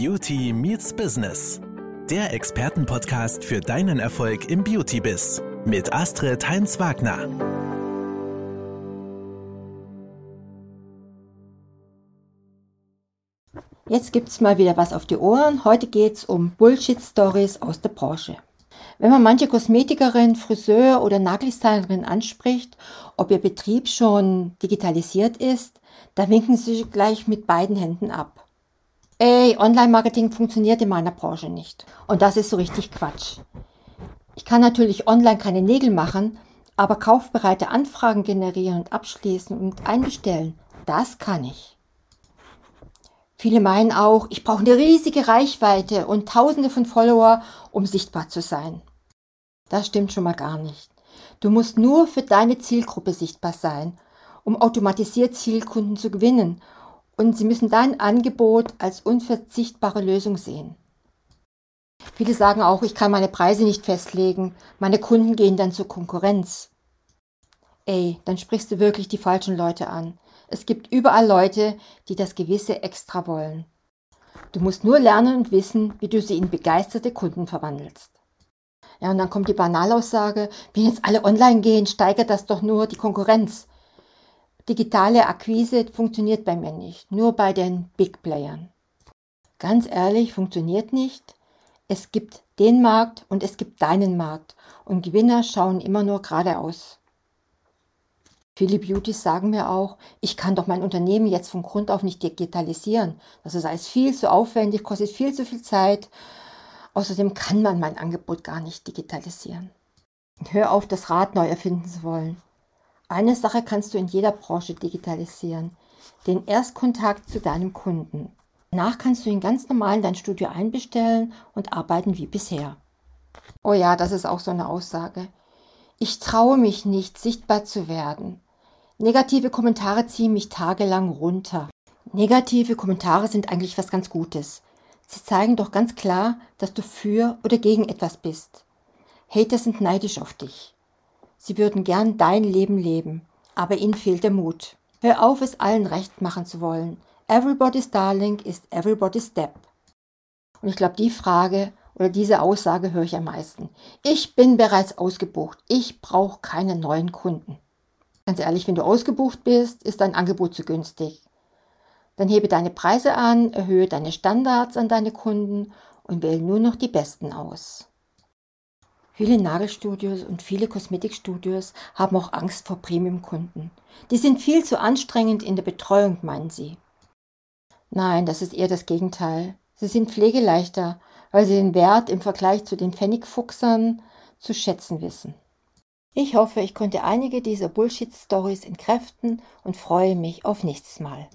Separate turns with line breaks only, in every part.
Beauty Meets Business. Der Expertenpodcast für deinen Erfolg im Beauty-Biz mit Astrid Heinz-Wagner.
Jetzt gibt's mal wieder was auf die Ohren. Heute geht's um Bullshit-Stories aus der Branche. Wenn man manche Kosmetikerin, Friseur oder Nagelstylerin anspricht, ob ihr Betrieb schon digitalisiert ist, da winken sie gleich mit beiden Händen ab. Ey, Online-Marketing funktioniert in meiner Branche nicht. Und das ist so richtig Quatsch. Ich kann natürlich online keine Nägel machen, aber kaufbereite Anfragen generieren und abschließen und einbestellen, das kann ich. Viele meinen auch, ich brauche eine riesige Reichweite und tausende von Follower, um sichtbar zu sein. Das stimmt schon mal gar nicht. Du musst nur für deine Zielgruppe sichtbar sein, um automatisiert Zielkunden zu gewinnen und sie müssen dein Angebot als unverzichtbare Lösung sehen. Viele sagen auch, ich kann meine Preise nicht festlegen, meine Kunden gehen dann zur Konkurrenz. Ey, dann sprichst du wirklich die falschen Leute an. Es gibt überall Leute, die das gewisse Extra wollen. Du musst nur lernen und wissen, wie du sie in begeisterte Kunden verwandelst. Ja, und dann kommt die Banalaussage, wenn jetzt alle online gehen, steigert das doch nur die Konkurrenz. Digitale Akquise funktioniert bei mir nicht, nur bei den Big Playern. Ganz ehrlich, funktioniert nicht. Es gibt den Markt und es gibt deinen Markt und Gewinner schauen immer nur geradeaus. Viele Beauties sagen mir auch, ich kann doch mein Unternehmen jetzt von Grund auf nicht digitalisieren. Das ist alles viel zu aufwendig, kostet viel zu viel Zeit. Außerdem kann man mein Angebot gar nicht digitalisieren. Hör auf, das Rad neu erfinden zu wollen. Eine Sache kannst du in jeder Branche digitalisieren. Den Erstkontakt zu deinem Kunden. Danach kannst du ihn ganz normal in dein Studio einbestellen und arbeiten wie bisher. Oh ja, das ist auch so eine Aussage. Ich traue mich nicht, sichtbar zu werden. Negative Kommentare ziehen mich tagelang runter. Negative Kommentare sind eigentlich was ganz Gutes. Sie zeigen doch ganz klar, dass du für oder gegen etwas bist. Hater sind neidisch auf dich. Sie würden gern dein Leben leben, aber ihnen fehlt der Mut. Hör auf, es allen recht machen zu wollen. Everybody's Darling ist everybody's Step. Und ich glaube, die Frage oder diese Aussage höre ich am meisten. Ich bin bereits ausgebucht. Ich brauche keine neuen Kunden. Ganz ehrlich, wenn du ausgebucht bist, ist dein Angebot zu günstig. Dann hebe deine Preise an, erhöhe deine Standards an deine Kunden und wähle nur noch die besten aus. Viele Nagelstudios und viele Kosmetikstudios haben auch Angst vor Premium-Kunden. Die sind viel zu anstrengend in der Betreuung, meinen sie. Nein, das ist eher das Gegenteil. Sie sind pflegeleichter, weil sie den Wert im Vergleich zu den Pfennigfuchsern zu schätzen wissen. Ich hoffe, ich konnte einige dieser Bullshit-Stories entkräften und freue mich auf nächstes Mal.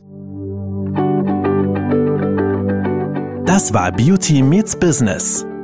Das war Beauty Meets Business